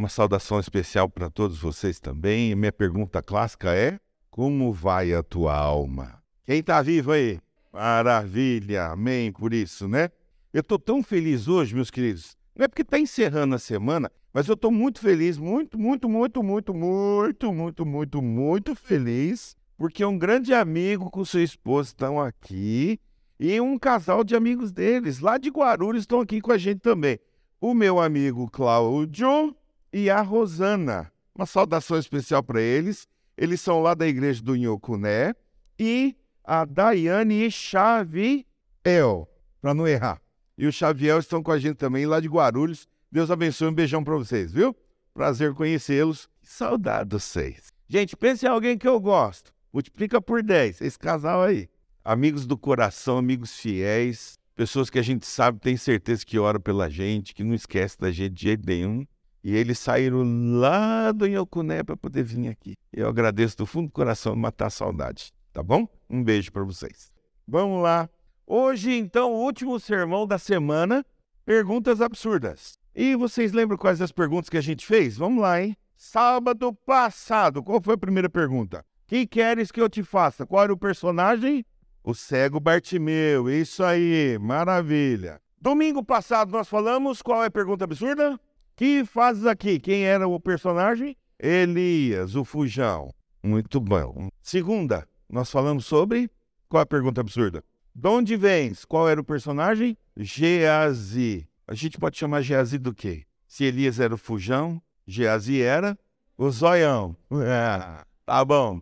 Uma saudação especial para todos vocês também. Minha pergunta clássica é: como vai a tua alma? Quem está vivo aí? Maravilha, amém por isso, né? Eu estou tão feliz hoje, meus queridos. Não é porque está encerrando a semana, mas eu estou muito feliz, muito, muito, muito, muito, muito, muito, muito, muito feliz, porque um grande amigo com sua esposa estão aqui e um casal de amigos deles, lá de Guarulhos, estão aqui com a gente também. O meu amigo Cláudio e a Rosana. Uma saudação especial para eles. Eles são lá da igreja do Inhocuné. E a Daiane Xaviel, para não errar. E o Xaviel estão com a gente também lá de Guarulhos. Deus abençoe, um beijão para vocês, viu? Prazer conhecê-los. Saudade de vocês. Gente, pense em alguém que eu gosto. Multiplica por 10, esse casal aí. Amigos do coração, amigos fiéis, pessoas que a gente sabe, tem certeza que oram pela gente, que não esquece da gente de jeito nenhum. E eles saíram lá do Inhocuné para poder vir aqui. Eu agradeço do fundo do coração matar a saudade, tá bom? Um beijo para vocês. Vamos lá. Hoje, então, o último sermão da semana, perguntas absurdas. E vocês lembram quais as perguntas que a gente fez? Vamos lá, hein? Sábado passado, qual foi a primeira pergunta? Que queres que eu te faça? Qual era o personagem? O cego Bartimeu. Isso aí, maravilha. Domingo passado nós falamos qual é a pergunta absurda? Que fazes aqui? Quem era o personagem? Elias, o fujão. Muito bom. Segunda, nós falamos sobre qual a pergunta absurda? De onde vens? Qual era o personagem? Geazi. A gente pode chamar Geazi do quê? Se Elias era o fujão, Geazi era o zoião. É, tá bom.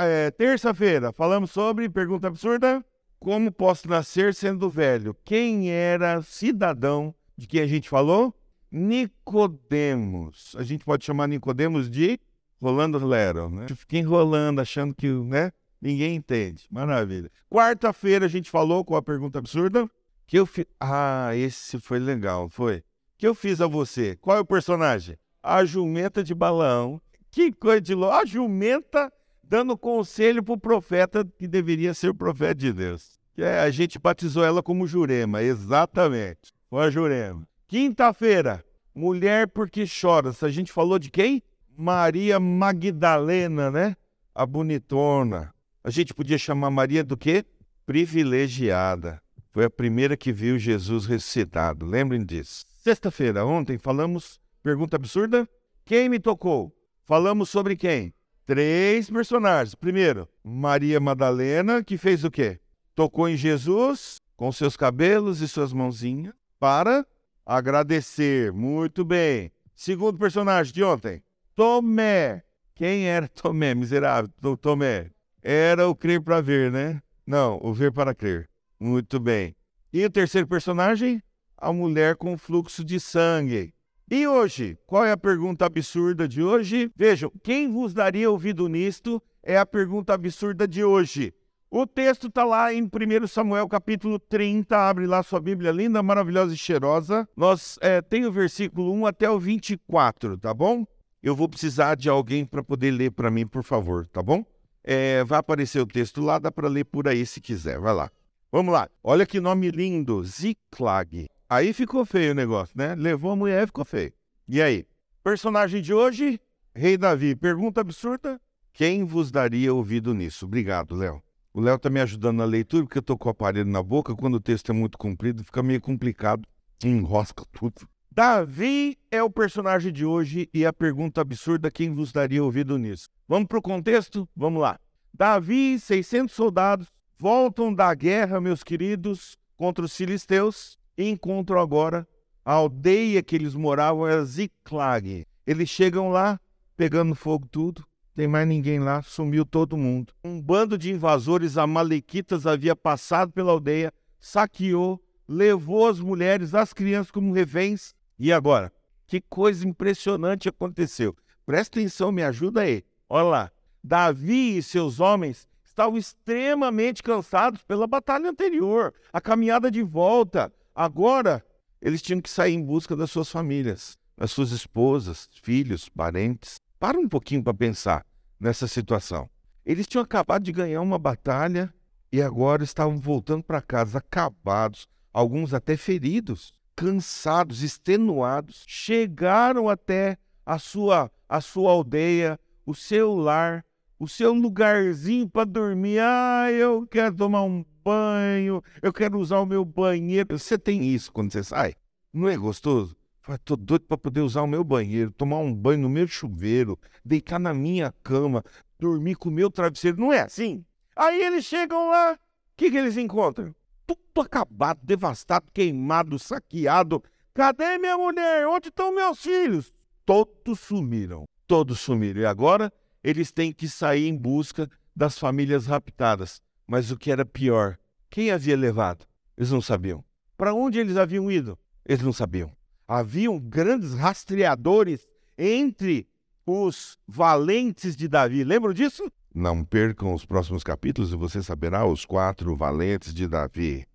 É, Terça-feira, falamos sobre pergunta absurda. Como posso nascer sendo velho? Quem era cidadão de quem a gente falou? Nicodemos. A gente pode chamar Nicodemos de Rolando Lero, né? Fica enrolando, achando que, né? Ninguém entende. Maravilha. Quarta-feira a gente falou com a pergunta absurda que eu. Ah, esse foi legal, foi. Que eu fiz a você. Qual é o personagem? A jumenta de balão. Que coisa de louco. A jumenta dando conselho pro profeta que deveria ser o profeta de Deus. É, a gente batizou ela como Jurema, exatamente. Foi a Jurema. Quinta-feira, mulher porque chora. A gente falou de quem? Maria Magdalena, né? A bonitona. A gente podia chamar Maria do quê? Privilegiada. Foi a primeira que viu Jesus ressuscitado. Lembrem disso. Sexta-feira, ontem, falamos. Pergunta absurda? Quem me tocou? Falamos sobre quem? Três personagens. Primeiro, Maria Madalena, que fez o quê? Tocou em Jesus com seus cabelos e suas mãozinhas para agradecer. Muito bem. Segundo personagem de ontem, Tomé. Quem era Tomé, miserável? Tomé. Era o crer para ver, né? Não, o ver para crer. Muito bem. E o terceiro personagem? A mulher com fluxo de sangue. E hoje, qual é a pergunta absurda de hoje? Vejam, quem vos daria ouvido nisto é a pergunta absurda de hoje. O texto está lá em 1 Samuel capítulo 30, abre lá sua Bíblia linda, maravilhosa e cheirosa. Nós é, tem o versículo 1 até o 24, tá bom? Eu vou precisar de alguém para poder ler para mim, por favor, tá bom? É, vai aparecer o texto lá, dá para ler por aí se quiser, vai lá. Vamos lá. Olha que nome lindo, Ziklag. Aí ficou feio o negócio, né? Levou a mulher e ficou feio. E aí? Personagem de hoje, Rei Davi. Pergunta absurda: quem vos daria ouvido nisso? Obrigado, Léo. O Léo tá me ajudando na leitura, porque eu tô com o aparelho na boca. Quando o texto é muito comprido, fica meio complicado. Enrosca tudo. Davi é o personagem de hoje e a pergunta absurda: quem vos daria ouvido nisso? Vamos pro contexto? Vamos lá. Davi, 600 soldados, voltam da guerra, meus queridos, contra os filisteus e encontram agora a aldeia que eles moravam era Ziklag. Eles chegam lá, pegando fogo tudo, tem mais ninguém lá, sumiu todo mundo. Um bando de invasores amalequitas havia passado pela aldeia, saqueou, levou as mulheres, as crianças como reféns. E agora? Que coisa impressionante aconteceu. Presta atenção, me ajuda aí. Olha lá. Davi e seus homens estavam extremamente cansados pela batalha anterior, a caminhada de volta. Agora, eles tinham que sair em busca das suas famílias, das suas esposas, filhos, parentes. Para um pouquinho para pensar nessa situação. Eles tinham acabado de ganhar uma batalha e agora estavam voltando para casa acabados, alguns até feridos, cansados, extenuados. Chegaram até a sua, a sua aldeia, o seu lar, o seu lugarzinho para dormir. Ah, eu quero tomar um banho, eu quero usar o meu banheiro. Você tem isso quando você sai? Não é gostoso? Fala, tô doido para poder usar o meu banheiro, tomar um banho no meu chuveiro, deitar na minha cama, dormir com o meu travesseiro. Não é assim? Aí eles chegam lá, o que, que eles encontram? Tudo acabado, devastado, queimado, saqueado. Cadê minha mulher? Onde estão meus filhos? Todos sumiram. Todos sumiram. E agora eles têm que sair em busca das famílias raptadas. Mas o que era pior, quem havia levado? Eles não sabiam. Para onde eles haviam ido? Eles não sabiam. Haviam grandes rastreadores entre os valentes de Davi. Lembram disso? Não percam os próximos capítulos e você saberá os quatro valentes de Davi.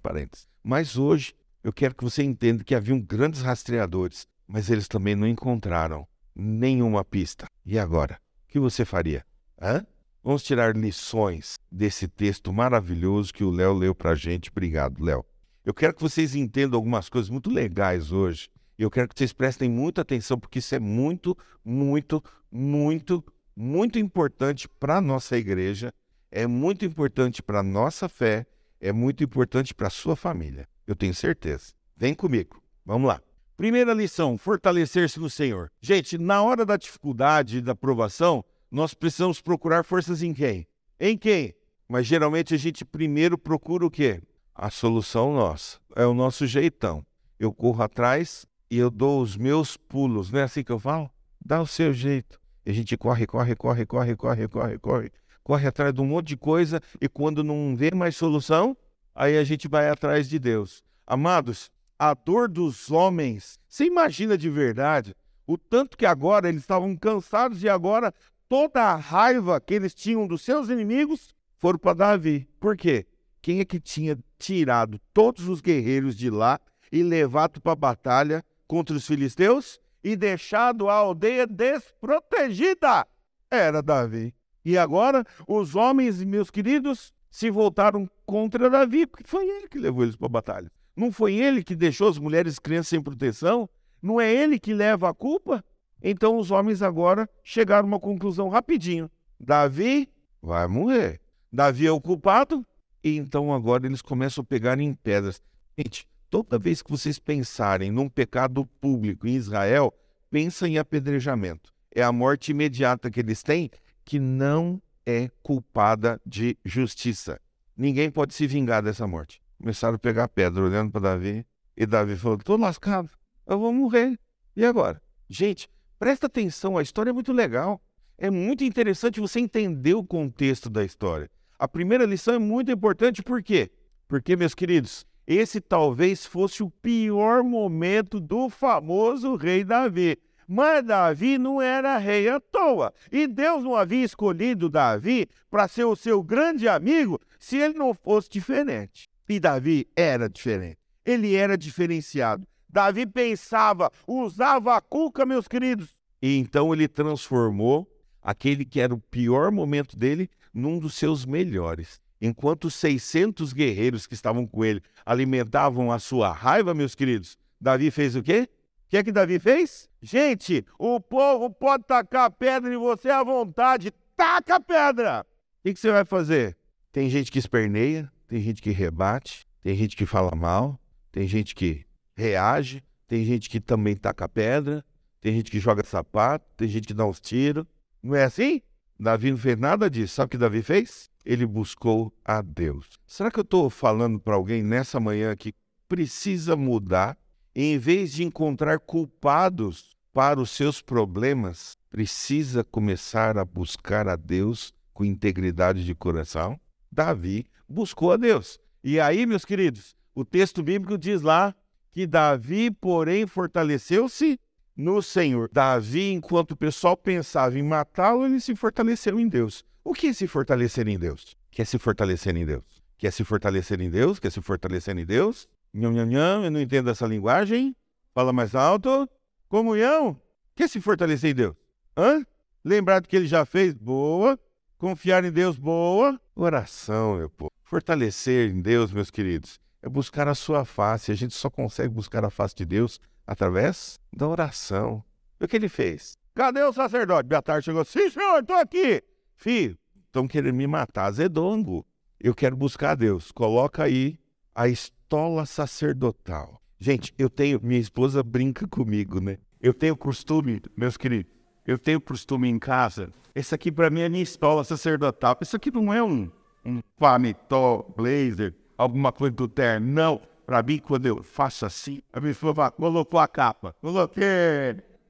Parênteses. Mas hoje eu quero que você entenda que haviam grandes rastreadores, mas eles também não encontraram nenhuma pista. E agora? O que você faria? Hã? Vamos tirar lições desse texto maravilhoso que o Léo leu para a gente. Obrigado, Léo. Eu quero que vocês entendam algumas coisas muito legais hoje. Eu quero que vocês prestem muita atenção, porque isso é muito, muito, muito, muito importante para a nossa igreja, é muito importante para a nossa fé, é muito importante para a sua família. Eu tenho certeza. Vem comigo. Vamos lá. Primeira lição: fortalecer-se no Senhor. Gente, na hora da dificuldade e da provação, nós precisamos procurar forças em quem? Em quem? Mas geralmente a gente primeiro procura o quê? A solução nossa. É o nosso jeitão. Eu corro atrás e eu dou os meus pulos. Não é assim que eu falo? Dá o seu jeito. E a gente corre, corre, corre, corre, corre, corre, corre, corre atrás de um monte de coisa e quando não vê mais solução, aí a gente vai atrás de Deus. Amados, a dor dos homens, você imagina de verdade o tanto que agora eles estavam cansados e agora toda a raiva que eles tinham dos seus inimigos foram para Davi. Por quê? Quem é que tinha tirado todos os guerreiros de lá e levado para a batalha contra os filisteus? e deixado a aldeia desprotegida. Era Davi. E agora os homens, meus queridos, se voltaram contra Davi, porque foi ele que levou eles para a batalha. Não foi ele que deixou as mulheres e crianças sem proteção? Não é ele que leva a culpa? Então os homens agora chegaram a uma conclusão rapidinho. Davi vai morrer. Davi é o culpado. E então agora eles começam a pegar em pedras. Gente, Toda vez que vocês pensarem num pecado público em Israel, pensa em apedrejamento. É a morte imediata que eles têm que não é culpada de justiça. Ninguém pode se vingar dessa morte. Começaram a pegar pedra olhando para Davi e Davi falou: "Tô lascado. Eu vou morrer. E agora?" Gente, presta atenção, a história é muito legal. É muito interessante você entender o contexto da história. A primeira lição é muito importante por quê? Porque, meus queridos, esse talvez fosse o pior momento do famoso rei Davi. Mas Davi não era rei à toa. E Deus não havia escolhido Davi para ser o seu grande amigo se ele não fosse diferente. E Davi era diferente. Ele era diferenciado. Davi pensava, usava a cuca, meus queridos. E então ele transformou aquele que era o pior momento dele num dos seus melhores. Enquanto 600 guerreiros que estavam com ele alimentavam a sua raiva, meus queridos, Davi fez o quê? O que é que Davi fez? Gente, o povo pode tacar pedra em você à vontade. Taca a pedra! O que, você vai fazer? Tem gente que esperneia, tem gente que rebate, tem gente que fala mal, tem gente que reage, tem gente que também taca pedra, tem gente que joga sapato, tem gente que dá uns tiros. Não é assim? Davi não fez nada disso. Sabe o que Davi fez? Ele buscou a Deus. Será que eu estou falando para alguém nessa manhã que precisa mudar? Em vez de encontrar culpados para os seus problemas, precisa começar a buscar a Deus com integridade de coração? Davi buscou a Deus. E aí, meus queridos, o texto bíblico diz lá que Davi, porém, fortaleceu-se no Senhor. Davi, enquanto o pessoal pensava em matá-lo, ele se fortaleceu em Deus. O que é se fortalecer em Deus? Quer se fortalecer em Deus? Quer se fortalecer em Deus? Quer se fortalecer em Deus? Nham, nham, nham, eu não entendo essa linguagem. Fala mais alto. Comunhão? Quer se fortalecer em Deus? Hã? Lembrar do que ele já fez? Boa. Confiar em Deus? Boa. Oração, meu povo. Fortalecer em Deus, meus queridos, é buscar a sua face. A gente só consegue buscar a face de Deus através da oração. O que ele fez? Cadê o sacerdote? Beatar chegou, sim, senhor, estou aqui. Filho, estão querendo me matar, Zedongo. Eu quero buscar a Deus. Coloca aí a estola sacerdotal. Gente, eu tenho, minha esposa brinca comigo, né? Eu tenho costume, meus queridos, eu tenho costume em casa. Esse aqui para mim é minha estola sacerdotal. Isso aqui não é um, um paletó, blazer, alguma coisa do terno. Não. Para mim, quando eu faço assim, a fala, colocou a capa. Coloquei.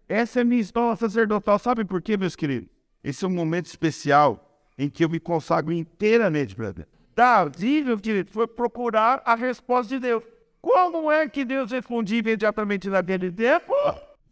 Essa é minha estola sacerdotal. Sabe por quê, meus queridos? Esse é um momento especial em que eu me consagro inteiramente para Deus. Davi, meu querido, foi procurar a resposta de Deus. Como é que Deus respondia imediatamente naquele tempo?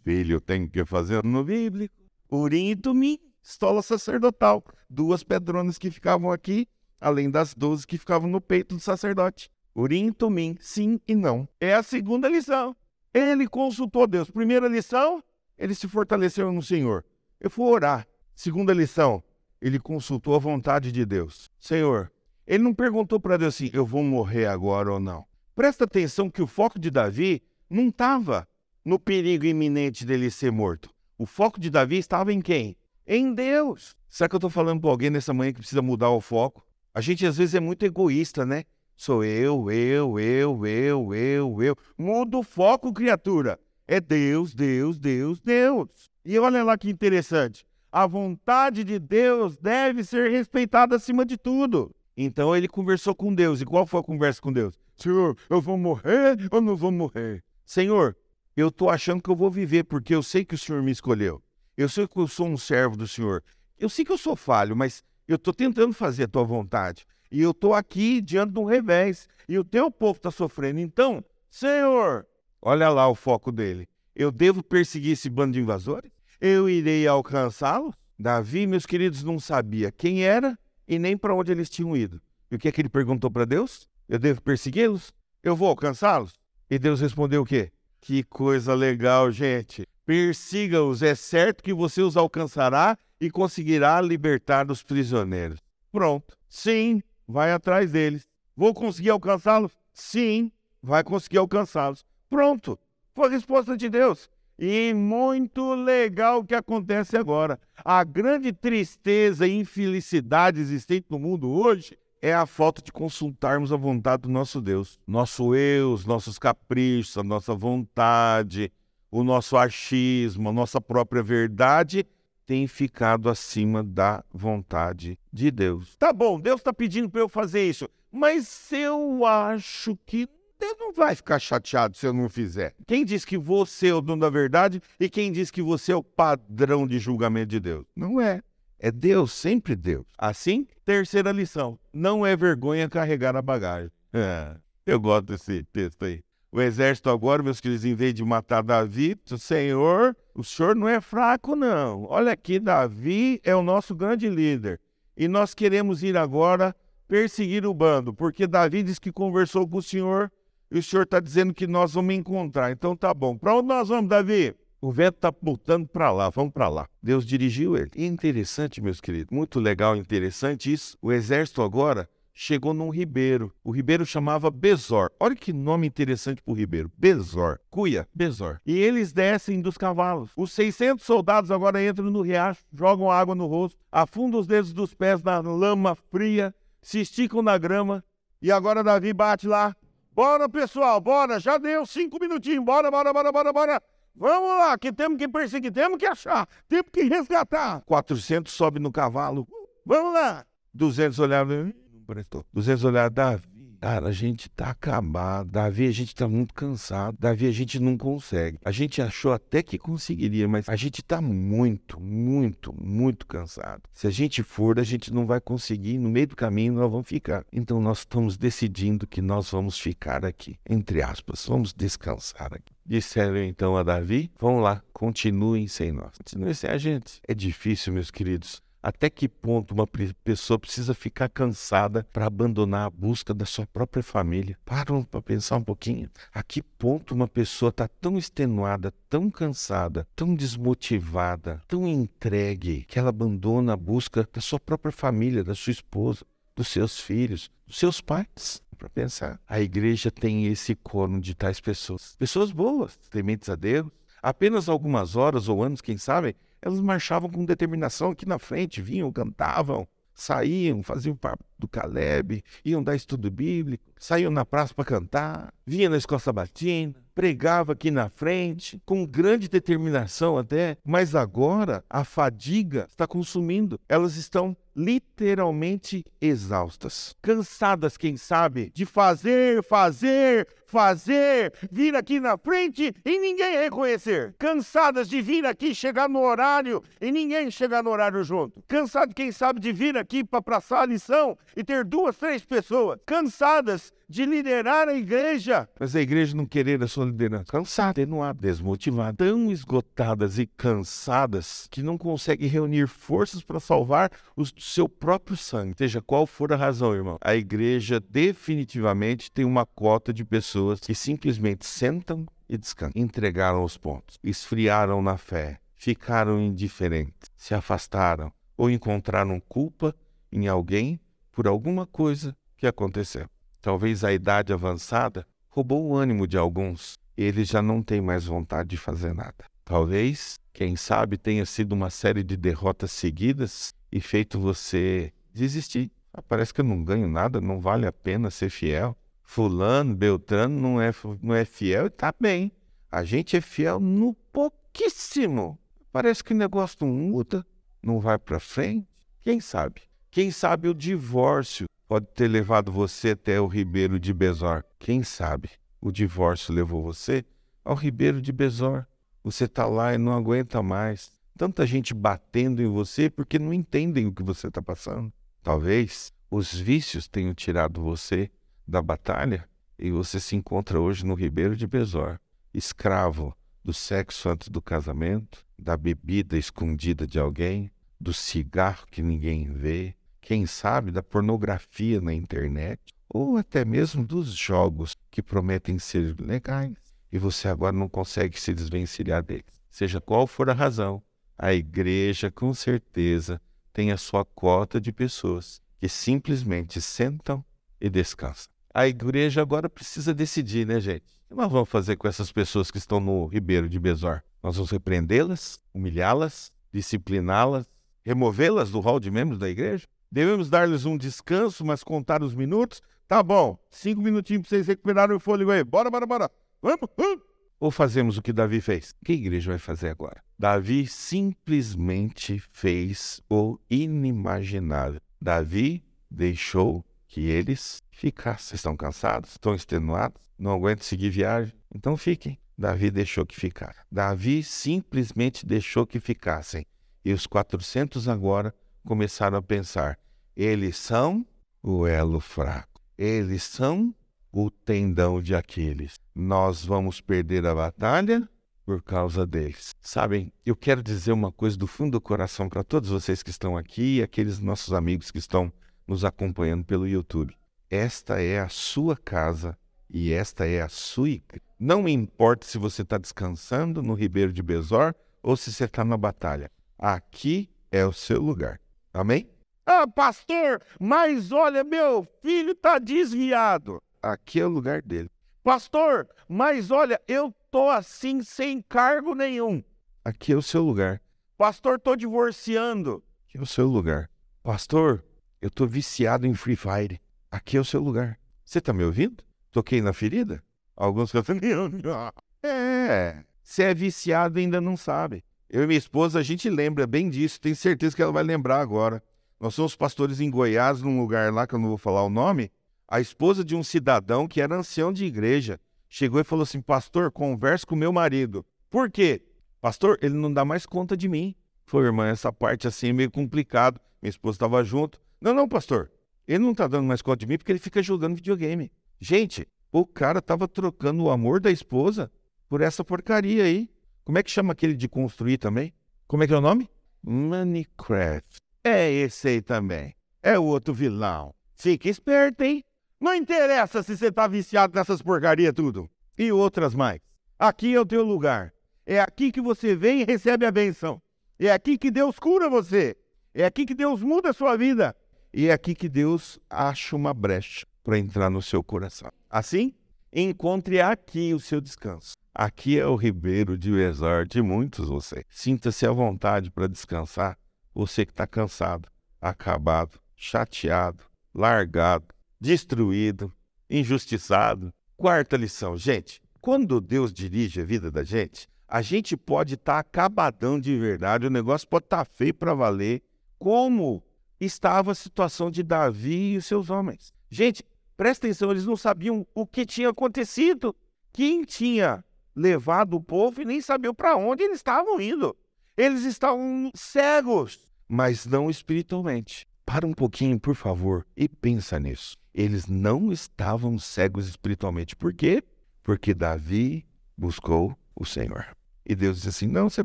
Filho, eu tenho que fazer no bíblico. Urim e Tumim, estola sacerdotal. Duas pedronas que ficavam aqui, além das doze que ficavam no peito do sacerdote. Urim Tumim, sim e não. É a segunda lição. Ele consultou Deus. Primeira lição, ele se fortaleceu no Senhor. Eu fui orar. Segunda lição, ele consultou a vontade de Deus. Senhor, ele não perguntou para Deus assim: eu vou morrer agora ou não. Presta atenção que o foco de Davi não estava no perigo iminente dele ser morto. O foco de Davi estava em quem? Em Deus. Será que eu estou falando para alguém nessa manhã que precisa mudar o foco? A gente às vezes é muito egoísta, né? Sou eu, eu, eu, eu, eu, eu. Muda o foco, criatura. É Deus, Deus, Deus, Deus. E olha lá que interessante. A vontade de Deus deve ser respeitada acima de tudo. Então ele conversou com Deus. E qual foi a conversa com Deus? Senhor, eu vou morrer ou não vou morrer? Senhor, eu estou achando que eu vou viver porque eu sei que o Senhor me escolheu. Eu sei que eu sou um servo do Senhor. Eu sei que eu sou falho, mas eu estou tentando fazer a tua vontade. E eu estou aqui diante de um revés. E o teu povo está sofrendo. Então, Senhor, olha lá o foco dele. Eu devo perseguir esse bando de invasores? Eu irei alcançá-los? Davi, meus queridos, não sabia quem era e nem para onde eles tinham ido. E o que é que ele perguntou para Deus? Eu devo persegui-los? Eu vou alcançá-los? E Deus respondeu o quê? Que coisa legal, gente. Persiga-os, é certo que você os alcançará e conseguirá libertar dos prisioneiros. Pronto. Sim, vai atrás deles. Vou conseguir alcançá-los? Sim, vai conseguir alcançá-los. Pronto. Foi a resposta de Deus. E muito legal o que acontece agora. A grande tristeza e infelicidade existente no mundo hoje é a falta de consultarmos a vontade do nosso Deus. Nosso eu, os nossos caprichos, a nossa vontade, o nosso achismo, a nossa própria verdade tem ficado acima da vontade de Deus. Tá bom, Deus está pedindo para eu fazer isso, mas eu acho que Deus não vai ficar chateado se eu não fizer. Quem diz que você é o dono da verdade e quem diz que você é o padrão de julgamento de Deus? Não é. É Deus, sempre Deus. Assim, terceira lição: não é vergonha carregar a bagagem. É, eu gosto desse texto aí. O exército agora, meus queridos, em vez de matar Davi, o Senhor, o senhor não é fraco, não. Olha aqui, Davi é o nosso grande líder. E nós queremos ir agora perseguir o bando, porque Davi diz que conversou com o Senhor e o senhor está dizendo que nós vamos encontrar. Então tá bom. Para onde nós vamos, Davi? O vento está voltando para lá, vamos para lá. Deus dirigiu ele. E interessante, meus queridos, muito legal, interessante isso. O exército agora chegou num ribeiro. O ribeiro chamava Bezor. Olha que nome interessante para o ribeiro. Bezor. Cuia, Bezor. E eles descem dos cavalos. Os 600 soldados agora entram no riacho, jogam água no rosto, afundam os dedos dos pés na lama fria, se esticam na grama. E agora Davi bate lá, Bora, pessoal, bora. Já deu cinco minutinhos. Bora, bora, bora, bora, bora. Vamos lá, que temos que perseguir, temos que achar, temos que resgatar. 400 sobe no cavalo. Vamos lá. 200 olharam, prestou. 200 olharam, Davi, Cara, a gente tá acabado. Davi, a gente tá muito cansado. Davi, a gente não consegue. A gente achou até que conseguiria, mas a gente tá muito, muito, muito cansado. Se a gente for, a gente não vai conseguir. No meio do caminho, nós vamos ficar. Então, nós estamos decidindo que nós vamos ficar aqui. Entre aspas, vamos descansar aqui. Disseram então a Davi: Vamos lá, continuem sem nós. Continuem sem a gente. É difícil, meus queridos até que ponto uma pessoa precisa ficar cansada para abandonar a busca da sua própria família? Param para pensar um pouquinho. A que ponto uma pessoa está tão extenuada, tão cansada, tão desmotivada, tão entregue, que ela abandona a busca da sua própria família, da sua esposa, dos seus filhos, dos seus pais? Para pensar. A igreja tem esse corno de tais pessoas. Pessoas boas, tementes a Deus, Apenas algumas horas ou anos, quem sabe, elas marchavam com determinação aqui na frente, vinham, cantavam, saíam, faziam parte do Caleb, iam dar estudo bíblico, saíam na praça para cantar, vinham na escola sabatina, pregava aqui na frente, com grande determinação até, mas agora a fadiga está consumindo. Elas estão literalmente exaustas, cansadas, quem sabe, de fazer, fazer, fazer, vir aqui na frente e ninguém reconhecer. Cansadas de vir aqui, chegar no horário e ninguém chegar no horário junto. Cansado, quem sabe, de vir aqui para passar a lição e ter duas, três pessoas. Cansadas de liderar a igreja. Mas a igreja não querer a sua liderança. Cansada, atenuada, desmotivada, tão esgotadas e cansadas que não conseguem reunir forças para salvar o seu próprio sangue. Seja qual for a razão, irmão. A igreja definitivamente tem uma cota de pessoas que simplesmente sentam e descansam. Entregaram os pontos, esfriaram na fé, ficaram indiferentes, se afastaram ou encontraram culpa em alguém por alguma coisa que aconteceu. Talvez a idade avançada roubou o ânimo de alguns eles já não têm mais vontade de fazer nada. Talvez, quem sabe, tenha sido uma série de derrotas seguidas e feito você desistir. Ah, parece que eu não ganho nada, não vale a pena ser fiel. Fulano, Beltrano não é, não é fiel e tá bem. A gente é fiel no pouquíssimo. Parece que o negócio não muda, não vai para frente. Quem sabe? Quem sabe o divórcio pode ter levado você até o Ribeiro de Besor. Quem sabe o divórcio levou você ao Ribeiro de Besor. Você está lá e não aguenta mais. Tanta gente batendo em você porque não entendem o que você está passando. Talvez os vícios tenham tirado você da batalha e você se encontra hoje no Ribeiro de Besor, escravo do sexo antes do casamento, da bebida escondida de alguém, do cigarro que ninguém vê, quem sabe, da pornografia na internet, ou até mesmo dos jogos que prometem ser legais e você agora não consegue se desvencilhar deles. Seja qual for a razão, a igreja com certeza tem a sua cota de pessoas que simplesmente sentam e descansam. A igreja agora precisa decidir, né, gente? O que nós vamos fazer com essas pessoas que estão no Ribeiro de Besor? Nós vamos repreendê-las, humilhá-las, discipliná-las, removê-las do hall de membros da igreja? Devemos dar-lhes um descanso, mas contar os minutos? Tá bom, cinco minutinhos para vocês recuperarem o fôlego aí. Bora, bora, bora. Vamos, vamos. Ou fazemos o que Davi fez? O que a igreja vai fazer agora? Davi simplesmente fez o inimaginável. Davi deixou que eles ficassem. Estão cansados? Estão extenuados? Não aguentam seguir viagem? Então fiquem. Davi deixou que ficassem. Davi simplesmente deixou que ficassem. E os 400 agora começaram a pensar: eles são o elo fraco, eles são o tendão de Aquiles. Nós vamos perder a batalha por causa deles. Sabem, eu quero dizer uma coisa do fundo do coração para todos vocês que estão aqui e aqueles nossos amigos que estão nos acompanhando pelo YouTube. Esta é a sua casa e esta é a sua igreja. Não importa se você está descansando no Ribeiro de Besor ou se você está na batalha. Aqui é o seu lugar. Amém? Ah, pastor, mas olha, meu filho está desviado. Aqui é o lugar dele. Pastor, mas olha, eu tô assim sem cargo nenhum. Aqui é o seu lugar. Pastor, tô divorciando. Aqui é o seu lugar. Pastor, eu tô viciado em Free Fire. Aqui é o seu lugar. Você tá me ouvindo? Toquei na ferida? Alguns ficam É, se é viciado ainda não sabe. Eu e minha esposa, a gente lembra bem disso, tenho certeza que ela vai lembrar agora. Nós somos pastores em Goiás, num lugar lá que eu não vou falar o nome. A esposa de um cidadão que era ancião de igreja chegou e falou assim: Pastor, converse com meu marido. Por quê? Pastor, ele não dá mais conta de mim. Foi, irmã, essa parte assim é meio complicado. Minha esposa estava junto. Não, não, pastor. Ele não está dando mais conta de mim porque ele fica jogando videogame. Gente, o cara estava trocando o amor da esposa por essa porcaria aí. Como é que chama aquele de construir também? Como é que é o nome? Minecraft. É esse aí também. É o outro vilão. Fica esperto, hein? Não interessa se você tá viciado nessas porcarias tudo. E outras mais. Aqui é o teu lugar. É aqui que você vem e recebe a benção. É aqui que Deus cura você. É aqui que Deus muda a sua vida. E é aqui que Deus acha uma brecha para entrar no seu coração. Assim, encontre aqui o seu descanso. Aqui é o Ribeiro de Resort de muitos você. Sinta-se à vontade para descansar. Você que está cansado, acabado, chateado, largado, destruído, injustiçado. Quarta lição, gente. Quando Deus dirige a vida da gente, a gente pode estar tá acabadão de verdade, o negócio pode estar tá feio para valer, como estava a situação de Davi e os seus homens. Gente, presta atenção, eles não sabiam o que tinha acontecido. Quem tinha levado o povo e nem sabiam para onde eles estavam indo. Eles estavam cegos, mas não espiritualmente. Para um pouquinho, por favor, e pensa nisso. Eles não estavam cegos espiritualmente. Por quê? Porque Davi buscou o Senhor. E Deus disse assim: Não, você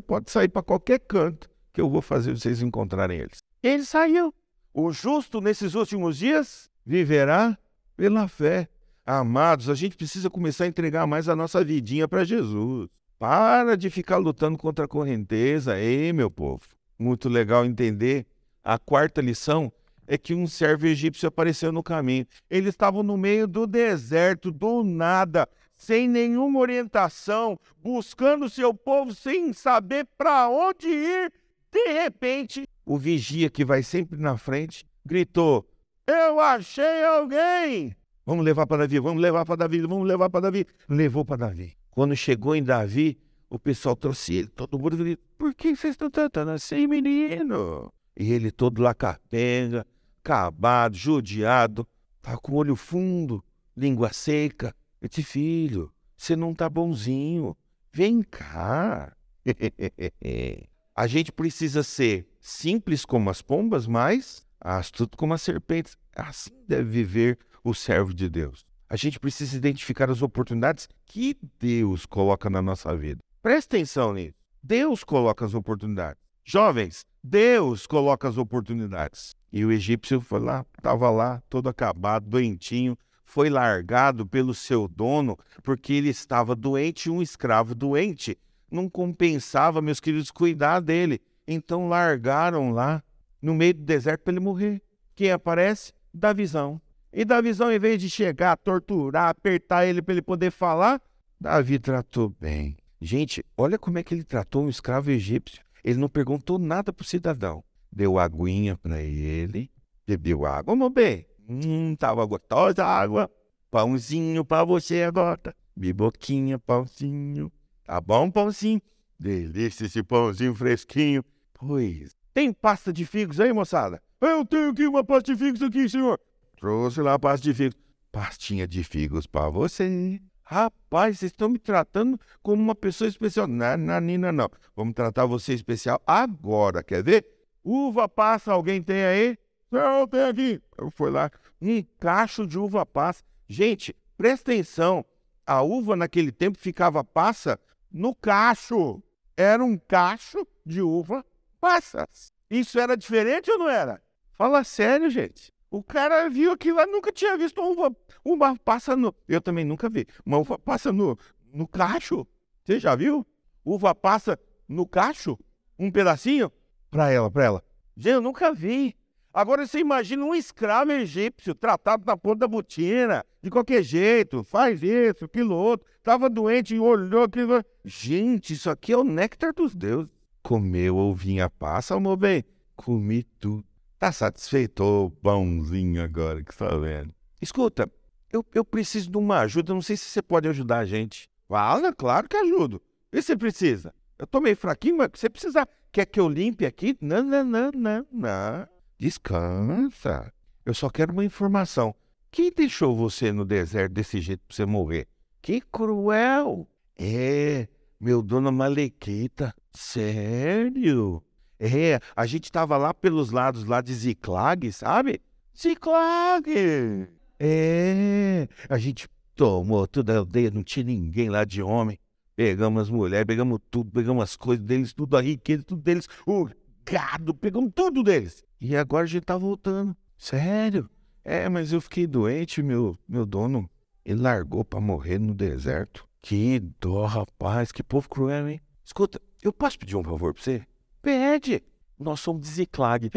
pode sair para qualquer canto que eu vou fazer vocês encontrarem eles. Ele saiu. O justo nesses últimos dias viverá pela fé. Amados, a gente precisa começar a entregar mais a nossa vidinha para Jesus. Para de ficar lutando contra a correnteza, ei, meu povo. Muito legal entender. A quarta lição é que um servo egípcio apareceu no caminho. Eles estavam no meio do deserto, do nada, sem nenhuma orientação, buscando seu povo sem saber para onde ir. De repente, o vigia que vai sempre na frente gritou: Eu achei alguém! Vamos levar para Davi, vamos levar para Davi, vamos levar para Davi. Levou para Davi. Quando chegou em Davi, o pessoal trouxe ele, todo mundo disse, por que vocês estão tratando assim, menino? E ele todo lá capenga, acabado, judiado, tá com olho fundo, língua seca. Eu disse, filho, você não tá bonzinho. Vem cá. A gente precisa ser simples como as pombas, mas astuto como as serpentes. Assim deve viver o servo de Deus. A gente precisa identificar as oportunidades que Deus coloca na nossa vida. Presta atenção nisso. Deus coloca as oportunidades. Jovens, Deus coloca as oportunidades. E o egípcio foi lá, estava lá, todo acabado, doentinho, foi largado pelo seu dono porque ele estava doente, um escravo doente. Não compensava, meus queridos, cuidar dele. Então largaram lá no meio do deserto para ele morrer. Quem aparece? Da visão. E Davizão, em vez de chegar, torturar, apertar ele para ele poder falar, Davi tratou bem. Gente, olha como é que ele tratou um escravo egípcio. Ele não perguntou nada pro cidadão. Deu aguinha para ele, bebeu água. Meu bem, hum, tava gostosa a água. Pãozinho para você agora. Biboquinha, pãozinho. Tá bom, pãozinho? Delícia esse pãozinho fresquinho. Pois. Tem pasta de figos aí, moçada? Eu tenho aqui uma pasta de figos aqui, senhor. Trouxe lá a pasta de figos. Pastinha de figos para você. Rapaz, vocês estão me tratando como uma pessoa especial. Não, não, Nina, não. Vamos tratar você especial agora. Quer ver? Uva passa, alguém tem aí? Não, tem aqui. Eu fui lá. Um cacho de uva passa. Gente, presta atenção. A uva naquele tempo ficava passa no cacho. Era um cacho de uva passas. Isso era diferente ou não era? Fala sério, gente. O cara viu aquilo lá, nunca tinha visto uma uva, uva passa no. Eu também nunca vi. Uma uva passa no, no cacho. Você já viu? Uva passa no cacho? Um pedacinho? Pra ela, pra ela. Gente, eu nunca vi. Agora você imagina um escravo egípcio tratado na ponta da botina, de qualquer jeito, faz isso, aquilo outro. Tava doente e olhou aquilo. Gente, isso aqui é o néctar dos deuses. Comeu ovinha passa, meu bem? Comi tudo. Tá satisfeito, ô pãozinho agora que está vendo? Escuta, eu, eu preciso de uma ajuda, não sei se você pode ajudar a gente. Fala, claro que ajudo. E você precisa? Eu tô meio fraquinho, mas você precisa. Quer que eu limpe aqui? Não, não, não, não, não. Descansa. Eu só quero uma informação. Quem deixou você no deserto desse jeito pra você morrer? Que cruel! É, meu dono Malequita. Sério? É, a gente tava lá pelos lados lá de Ziclag, sabe? Ziclag! É, a gente tomou toda a aldeia, não tinha ninguém lá de homem. Pegamos as mulheres, pegamos tudo, pegamos as coisas deles, tudo a riqueza, tudo deles, o gado, pegamos tudo deles. E agora a gente tá voltando. Sério? É, mas eu fiquei doente, meu, meu dono, ele largou pra morrer no deserto. Que dó, rapaz, que povo cruel, hein? Escuta, eu posso pedir um favor pra você? Pede. Nós somos de Ziclag.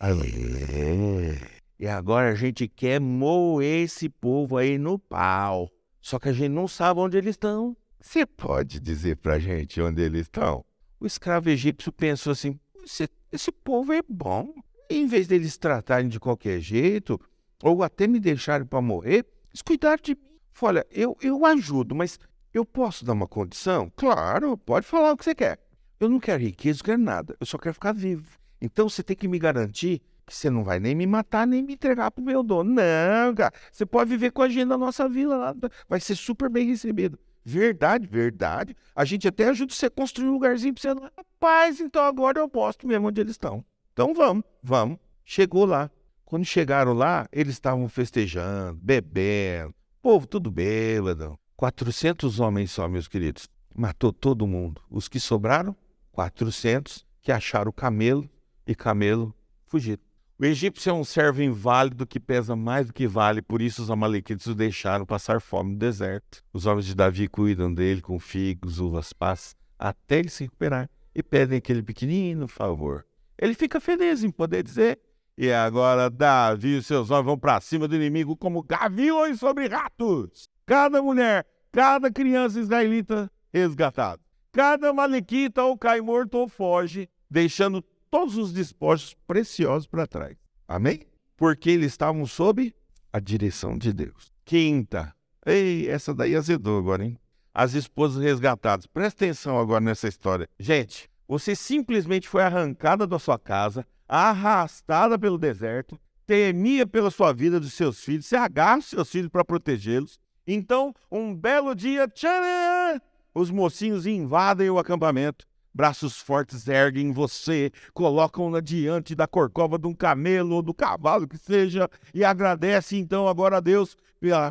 É. E agora a gente quer moer esse povo aí no pau. Só que a gente não sabe onde eles estão. Você pode dizer pra gente onde eles estão? O escravo egípcio pensou assim: esse, esse povo é bom. Em vez deles tratarem de qualquer jeito, ou até me deixarem para morrer, eles cuidaram de mim. Olha, eu, eu ajudo, mas eu posso dar uma condição? Claro, pode falar o que você quer. Eu não quero riqueza, não quero nada. Eu só quero ficar vivo. Então você tem que me garantir que você não vai nem me matar, nem me entregar pro meu dono. Não, cara. Você pode viver com a gente na nossa vila lá. Vai ser super bem recebido. Verdade, verdade. A gente até ajuda você a construir um lugarzinho pra você. Rapaz, então agora eu posto mesmo onde eles estão. Então vamos, vamos. Chegou lá. Quando chegaram lá, eles estavam festejando, bebendo. Povo tudo bêbado. 400 homens só, meus queridos. Matou todo mundo. Os que sobraram, 400 que acharam o camelo e camelo fugiram. O egípcio é um servo inválido que pesa mais do que vale, por isso os amalequitas o deixaram passar fome no deserto. Os homens de Davi cuidam dele com figos, uvas, passas, até ele se recuperar e pedem aquele pequenino favor. Ele fica feliz em poder dizer: E agora Davi e seus homens vão para cima do inimigo como gaviões sobre ratos. Cada mulher, cada criança israelita resgatada. Cada malequita ou cai morto ou foge, deixando todos os despojos preciosos para trás. Amém? Porque eles estavam sob a direção de Deus. Quinta. Ei, essa daí azedou agora, hein? As esposas resgatadas. Presta atenção agora nessa história. Gente, você simplesmente foi arrancada da sua casa, arrastada pelo deserto, temia pela sua vida dos seus filhos, você agarra os seus filhos para protegê-los. Então, um belo dia, tcharam, os mocinhos invadem o acampamento Braços fortes erguem você, colocam-na diante da corcova de um camelo ou do cavalo que seja, e agradece então agora a Deus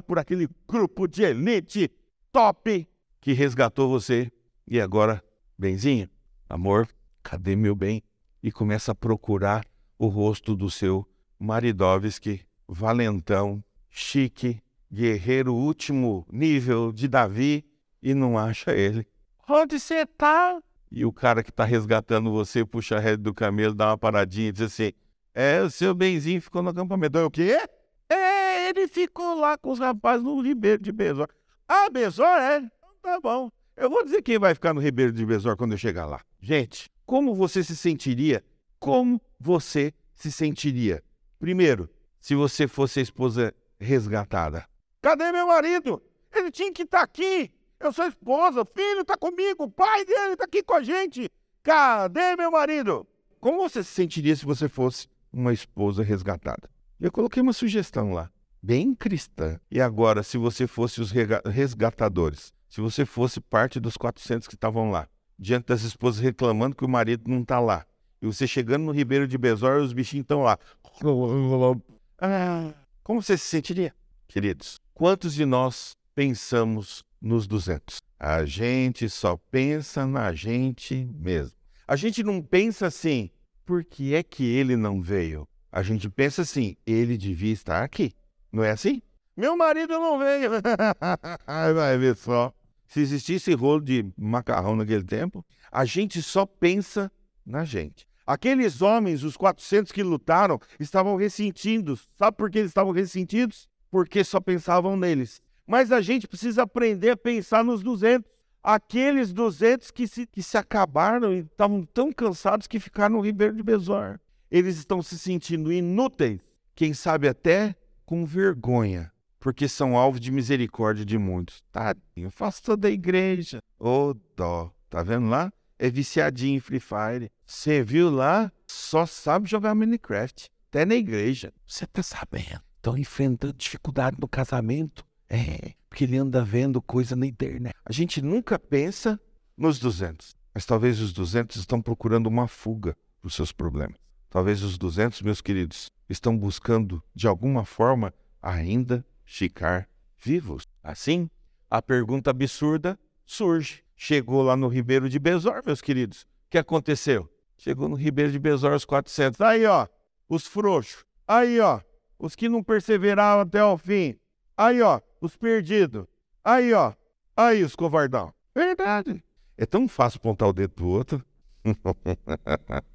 por aquele grupo de elite top que resgatou você. E agora, benzinho, amor, cadê meu bem? E começa a procurar o rosto do seu Maridovski, valentão, chique, guerreiro último nível de Davi, e não acha ele. Onde você tá? e o cara que tá resgatando você puxa a rede do camelo, dá uma paradinha e diz assim: É, o seu benzinho ficou no acampamento. É o quê? É, ele ficou lá com os rapazes no Ribeiro de Besor. Ah, Besor, é? Então tá bom. Eu vou dizer quem vai ficar no Ribeiro de Besor quando eu chegar lá. Gente, como você se sentiria? Como você se sentiria? Primeiro, se você fosse a esposa resgatada. Cadê meu marido? Ele tinha que estar tá aqui. Eu sou esposa, filho está comigo, o pai dele está aqui com a gente. Cadê meu marido? Como você se sentiria se você fosse uma esposa resgatada? Eu coloquei uma sugestão lá, bem cristã. E agora, se você fosse os resgatadores, se você fosse parte dos 400 que estavam lá, diante das esposas reclamando que o marido não está lá, e você chegando no Ribeiro de Besor e os bichinhos estão lá. Ah, como você se sentiria, queridos? Quantos de nós pensamos nos 200. A gente só pensa na gente mesmo. A gente não pensa assim, por que é que ele não veio? A gente pensa assim, ele devia estar aqui. Não é assim? Meu marido não veio. Vai ver só. Se existisse rolo de macarrão naquele tempo, a gente só pensa na gente. Aqueles homens, os 400 que lutaram, estavam ressentidos. Sabe por que eles estavam ressentidos? Porque só pensavam neles. Mas a gente precisa aprender a pensar nos 200. Aqueles 200 que se, que se acabaram e estavam tão cansados que ficaram no Ribeiro de Besor. Eles estão se sentindo inúteis, quem sabe até com vergonha, porque são alvo de misericórdia de muitos. Tadinho, afasta da igreja. Ô oh, dó, tá vendo lá? É viciadinho em Free Fire. Você viu lá? Só sabe jogar Minecraft. Até na igreja. Você tá sabendo? Estão enfrentando dificuldade no casamento. É, porque ele anda vendo coisa na internet. A gente nunca pensa nos 200, mas talvez os 200 estão procurando uma fuga para os seus problemas. Talvez os 200, meus queridos, estão buscando, de alguma forma, ainda ficar vivos. Assim, a pergunta absurda surge. Chegou lá no Ribeiro de Besor, meus queridos. O que aconteceu? Chegou no Ribeiro de Besor os 400. Aí, ó, os frouxos. Aí, ó, os que não perseveraram até o fim. Aí, ó, os perdidos. Aí, ó. Aí, os covardão. Verdade. É tão fácil apontar o dedo pro outro.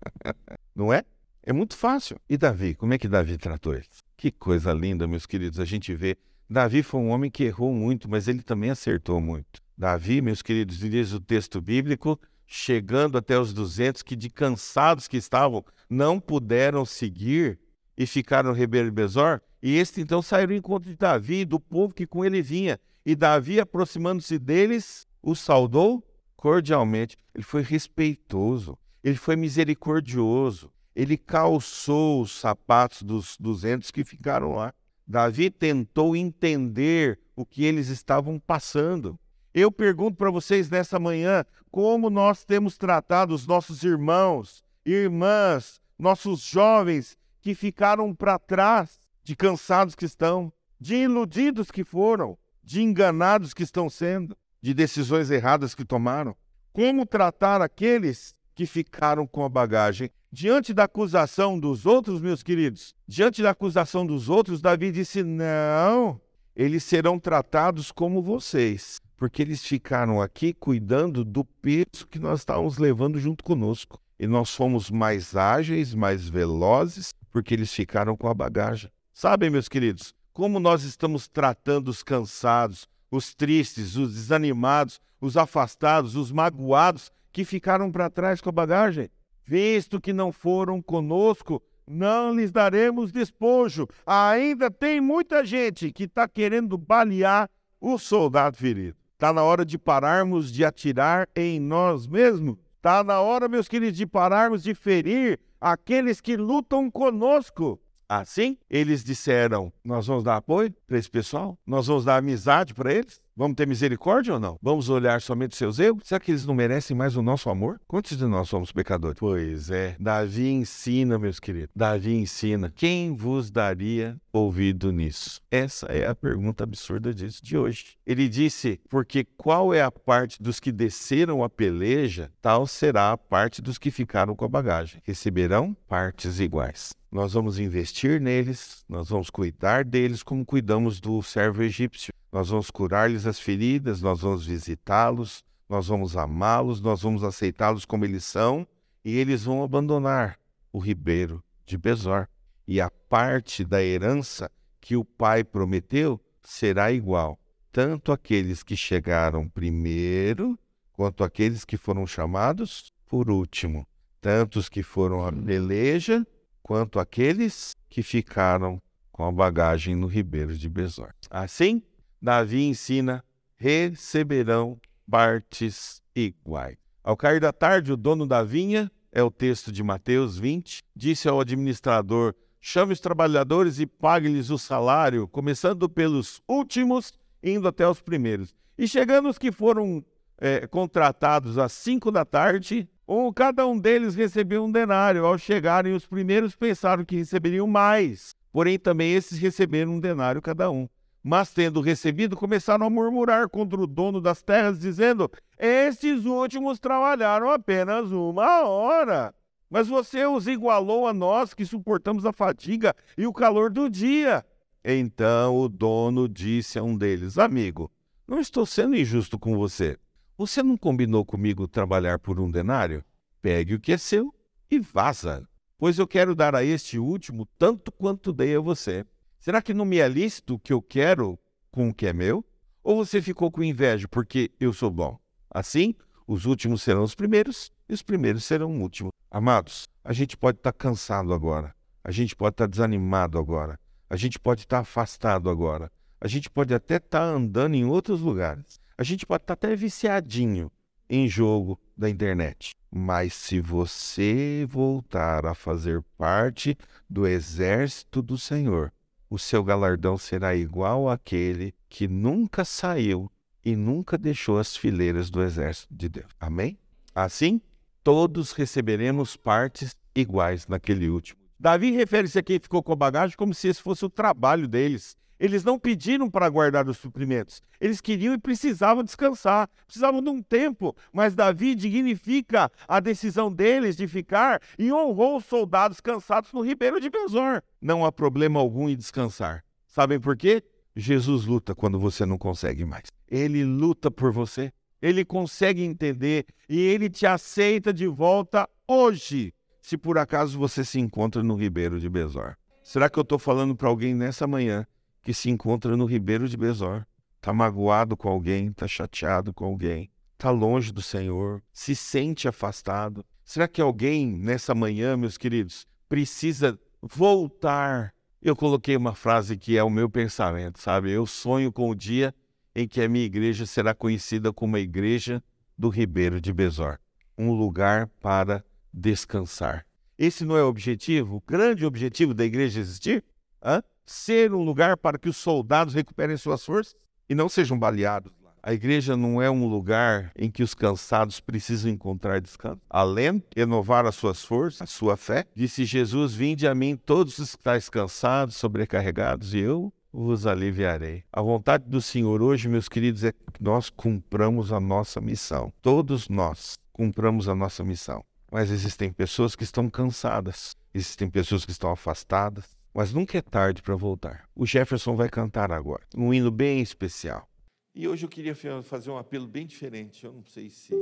Não é? É muito fácil. E Davi, como é que Davi tratou eles? Que coisa linda, meus queridos. A gente vê. Davi foi um homem que errou muito, mas ele também acertou muito. Davi, meus queridos, diz o texto bíblico, chegando até os 200, que de cansados que estavam, não puderam seguir e ficaram no Besor. E este então saiu ao encontro de Davi, do povo que com ele vinha. E Davi, aproximando-se deles, o saudou cordialmente. Ele foi respeitoso, ele foi misericordioso, ele calçou os sapatos dos duzentos que ficaram lá. Davi tentou entender o que eles estavam passando. Eu pergunto para vocês nessa manhã como nós temos tratado os nossos irmãos, irmãs, nossos jovens que ficaram para trás, de cansados que estão, de iludidos que foram, de enganados que estão sendo, de decisões erradas que tomaram. Como tratar aqueles que ficaram com a bagagem? Diante da acusação dos outros, meus queridos, diante da acusação dos outros, Davi disse: Não, eles serão tratados como vocês, porque eles ficaram aqui cuidando do peso que nós estávamos levando junto conosco. E nós fomos mais ágeis, mais velozes, porque eles ficaram com a bagagem. Sabem, meus queridos, como nós estamos tratando os cansados, os tristes, os desanimados, os afastados, os magoados que ficaram para trás com a bagagem? Visto que não foram conosco, não lhes daremos despojo. Ainda tem muita gente que está querendo balear o soldado ferido. Está na hora de pararmos de atirar em nós mesmos. Está na hora, meus queridos, de pararmos de ferir aqueles que lutam conosco. Assim, eles disseram: Nós vamos dar apoio para esse pessoal? Nós vamos dar amizade para eles? Vamos ter misericórdia ou não? Vamos olhar somente os seus erros? Será que eles não merecem mais o nosso amor? Quantos de nós somos pecadores? Pois é. Davi ensina, meus queridos. Davi ensina. Quem vos daria ouvido nisso? Essa é a pergunta absurda disso de hoje. Ele disse: Porque qual é a parte dos que desceram a peleja, tal será a parte dos que ficaram com a bagagem. Receberão partes iguais. Nós vamos investir neles, nós vamos cuidar deles como cuidamos do servo egípcio. Nós vamos curar-lhes as feridas, nós vamos visitá-los, nós vamos amá-los, nós vamos aceitá-los como eles são, e eles vão abandonar o ribeiro de Besor. E a parte da herança que o pai prometeu será igual, tanto aqueles que chegaram primeiro, quanto aqueles que foram chamados por último, tanto os que foram à peleja, quanto aqueles que ficaram com a bagagem no ribeiro de Besor. Assim, Davi ensina: receberão partes iguais. Ao cair da tarde, o dono da vinha, é o texto de Mateus 20, disse ao administrador: chame os trabalhadores e pague-lhes o salário, começando pelos últimos, indo até os primeiros. E chegando os que foram é, contratados às cinco da tarde, um, cada um deles recebeu um denário. Ao chegarem, os primeiros pensaram que receberiam mais, porém também esses receberam um denário cada um. Mas, tendo recebido, começaram a murmurar contra o dono das terras, dizendo: Estes últimos trabalharam apenas uma hora. Mas você os igualou a nós que suportamos a fadiga e o calor do dia. Então o dono disse a um deles: Amigo, não estou sendo injusto com você. Você não combinou comigo trabalhar por um denário? Pegue o que é seu e vaza, pois eu quero dar a este último tanto quanto dei a você. Será que não me é lícito o que eu quero com o que é meu? Ou você ficou com inveja porque eu sou bom? Assim, os últimos serão os primeiros e os primeiros serão os últimos. Amados, a gente pode estar tá cansado agora, a gente pode estar tá desanimado agora, a gente pode estar tá afastado agora, a gente pode até estar tá andando em outros lugares, a gente pode estar tá até viciadinho em jogo da internet. Mas se você voltar a fazer parte do exército do Senhor, o seu galardão será igual àquele que nunca saiu e nunca deixou as fileiras do exército de Deus. Amém? Assim, todos receberemos partes iguais naquele último. Davi refere-se a quem ficou com a bagagem como se esse fosse o trabalho deles. Eles não pediram para guardar os suprimentos. Eles queriam e precisavam descansar, precisavam de um tempo. Mas Davi dignifica a decisão deles de ficar e honrou os soldados cansados no ribeiro de Besor. Não há problema algum em descansar. Sabem por quê? Jesus luta quando você não consegue mais. Ele luta por você. Ele consegue entender e ele te aceita de volta hoje, se por acaso você se encontra no ribeiro de Besor. Será que eu estou falando para alguém nessa manhã que se encontra no Ribeiro de Besor. está magoado com alguém, está chateado com alguém, está longe do Senhor, se sente afastado. Será que alguém nessa manhã, meus queridos, precisa voltar? Eu coloquei uma frase que é o meu pensamento, sabe? Eu sonho com o dia em que a minha igreja será conhecida como a igreja do Ribeiro de Besor, um lugar para descansar. Esse não é o objetivo, o grande objetivo da igreja existir? Hã? Ser um lugar para que os soldados recuperem suas forças? e não sejam baleados. A igreja não é um lugar em que os cansados precisam encontrar descanso. Além de renovar as suas forças, a sua fé, disse Jesus: Vinde a mim todos os que estáis cansados, sobrecarregados, e eu vos aliviarei. A vontade do Senhor hoje, meus queridos, é que nós cumpramos a nossa missão. Todos nós cumpramos a nossa missão. Mas existem pessoas que estão cansadas, existem pessoas que estão afastadas, mas nunca é tarde para voltar. O Jefferson vai cantar agora, um hino bem especial. E hoje eu queria fazer um apelo bem diferente. Eu não sei se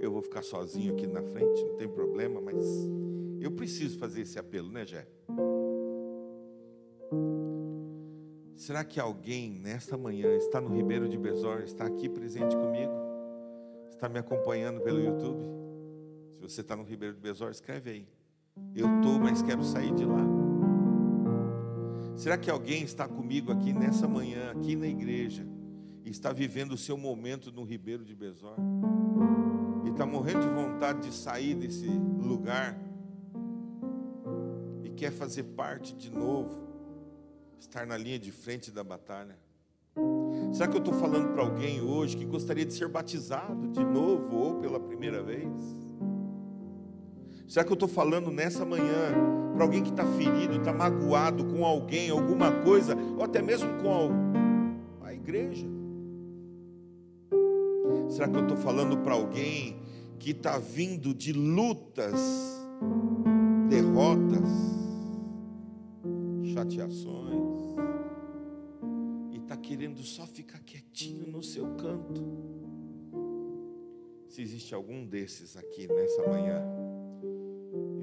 eu vou ficar sozinho aqui na frente, não tem problema, mas eu preciso fazer esse apelo, né, Jé? Será que alguém nesta manhã está no Ribeiro de Besor, está aqui presente comigo? Está me acompanhando pelo YouTube? Se você está no Ribeiro de Besor, escreve aí. Eu estou, mas quero sair de lá. Será que alguém está comigo aqui nessa manhã, aqui na igreja, e está vivendo o seu momento no Ribeiro de Besor? E está morrendo de vontade de sair desse lugar e quer fazer parte de novo, estar na linha de frente da batalha? Será que eu estou falando para alguém hoje que gostaria de ser batizado de novo ou pela primeira vez? Será que eu estou falando nessa manhã para alguém que está ferido, está magoado com alguém, alguma coisa, ou até mesmo com a igreja? Será que eu estou falando para alguém que está vindo de lutas, derrotas, chateações, querendo só ficar quietinho no seu canto? Se existe algum desses aqui nessa manhã,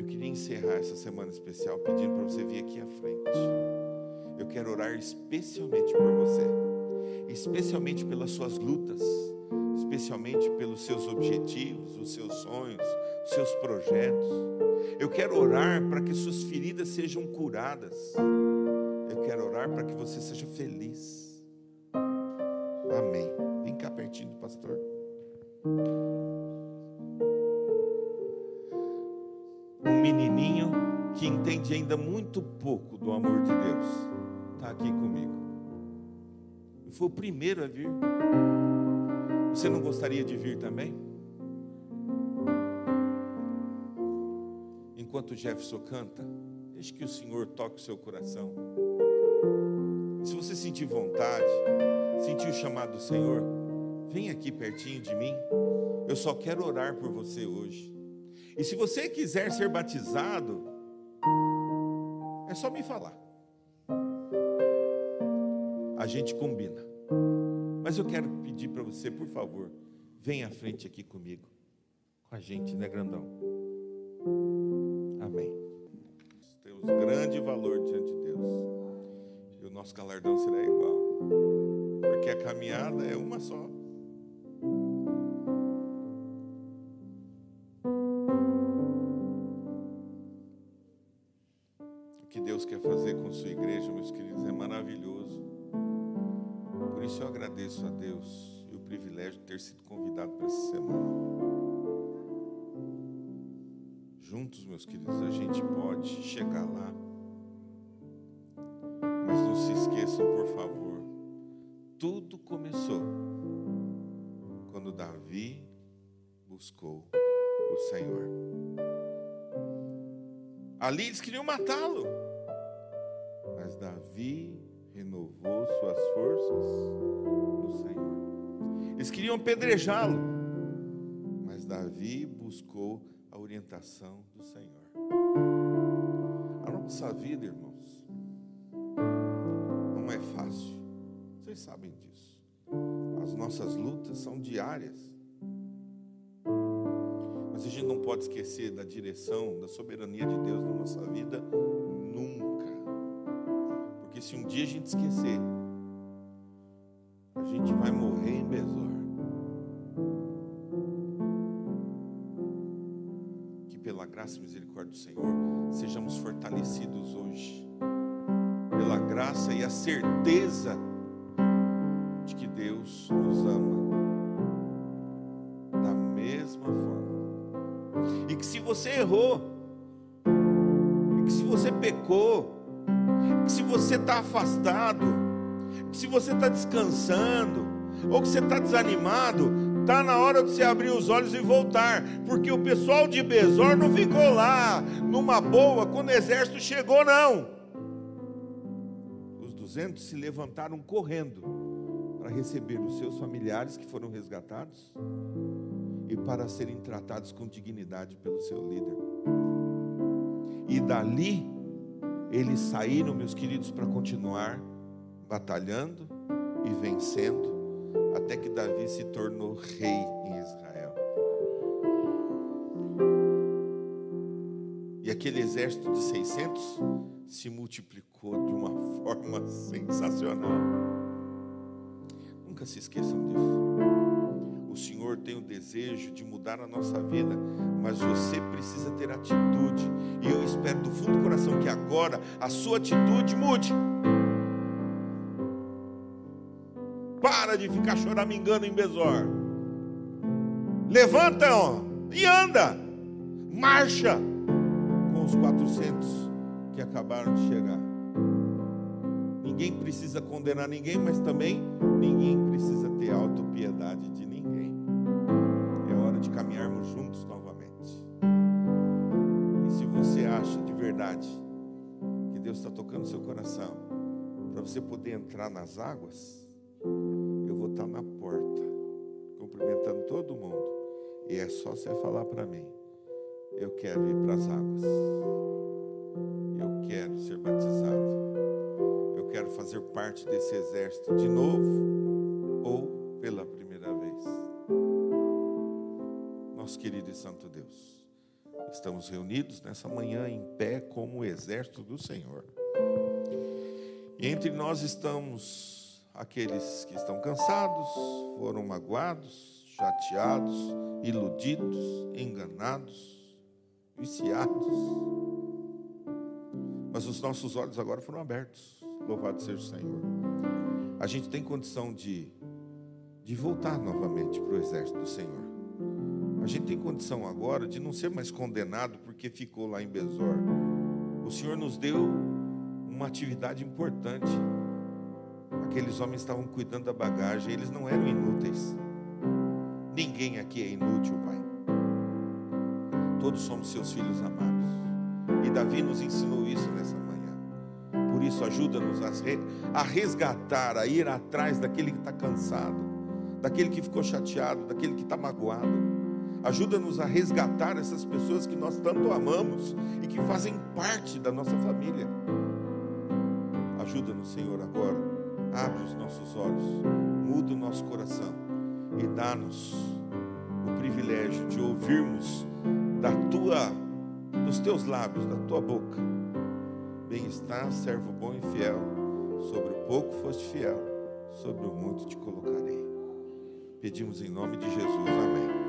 queria encerrar essa semana especial pedindo para você vir aqui à frente. Eu quero orar especialmente por você, especialmente pelas suas lutas, especialmente pelos seus objetivos, os seus sonhos, os seus projetos. Eu quero orar para que suas feridas sejam curadas. Eu quero orar para que você seja feliz. Amém. Vem cá pertinho do pastor. que entende ainda muito pouco do amor de Deus, está aqui comigo. Foi o primeiro a vir. Você não gostaria de vir também? Enquanto Jefferson canta, deixe que o Senhor toque o seu coração. Se você sentir vontade, sentir o chamado do Senhor, vem aqui pertinho de mim. Eu só quero orar por você hoje. E se você quiser ser batizado, é só me falar. A gente combina. Mas eu quero pedir para você, por favor, venha à frente aqui comigo. Com a gente, né, grandão? Amém. Temos grande valor diante de Deus. E o nosso galardão será igual. Caminhada é uma só. Ali eles queriam matá-lo, mas Davi renovou suas forças no Senhor. Eles queriam apedrejá-lo, mas Davi buscou a orientação do Senhor. A nossa vida, irmãos, não é fácil. Vocês sabem disso. As nossas lutas são diárias. Gente não pode esquecer da direção, da soberania de Deus na nossa vida porque se um dia a gente esquecer, a gente vai morrer em Besor. Que pela graça e misericórdia do Senhor sejamos fortalecidos hoje. Pela graça e a certeza de que Deus nos ama você errou, que se você pecou, que se você está afastado, que se você está descansando, ou que você está desanimado, está na hora de você abrir os olhos e voltar, porque o pessoal de Besor não ficou lá numa boa quando o exército chegou, não. Os duzentos se levantaram correndo para receber os seus familiares que foram resgatados e para serem tratados com dignidade pelo seu líder. E dali eles saíram, meus queridos, para continuar batalhando e vencendo, até que Davi se tornou rei em Israel. E aquele exército de 600 se multiplicou de uma forma sensacional. Nunca se esqueçam disso. O Senhor tem o desejo de mudar a nossa vida, mas você precisa ter atitude. E eu espero do fundo do coração que agora a sua atitude mude. Para de ficar choramingando em Besor. Levanta ó, e anda. Marcha com os 400 que acabaram de chegar. Ninguém precisa condenar ninguém, mas também ninguém precisa ter autopiedade de verdade que Deus está tocando seu coração para você poder entrar nas águas, eu vou estar na porta, cumprimentando todo mundo. E é só você falar para mim: eu quero ir para as águas. Eu quero ser batizado quero fazer parte desse exército de novo ou pela primeira vez. Nosso querido e santo Deus, estamos reunidos nessa manhã em pé como o exército do Senhor. E entre nós estamos aqueles que estão cansados, foram magoados, chateados, iludidos, enganados, viciados. Mas os nossos olhos agora foram abertos Louvado seja o Senhor. A gente tem condição de, de voltar novamente para o exército do Senhor. A gente tem condição agora de não ser mais condenado porque ficou lá em Besor. O Senhor nos deu uma atividade importante. Aqueles homens estavam cuidando da bagagem, eles não eram inúteis. Ninguém aqui é inútil, Pai. Todos somos seus filhos amados. E Davi nos ensinou isso nessa manhã. Por isso, ajuda-nos a resgatar, a ir atrás daquele que está cansado, daquele que ficou chateado, daquele que está magoado. Ajuda-nos a resgatar essas pessoas que nós tanto amamos e que fazem parte da nossa família. Ajuda-nos, Senhor, agora. Abre os nossos olhos, muda o nosso coração e dá-nos o privilégio de ouvirmos da tua, dos teus lábios, da tua boca Bem-estar, servo bom e fiel. Sobre o pouco foste fiel, sobre o muito te colocarei. Pedimos em nome de Jesus. Amém.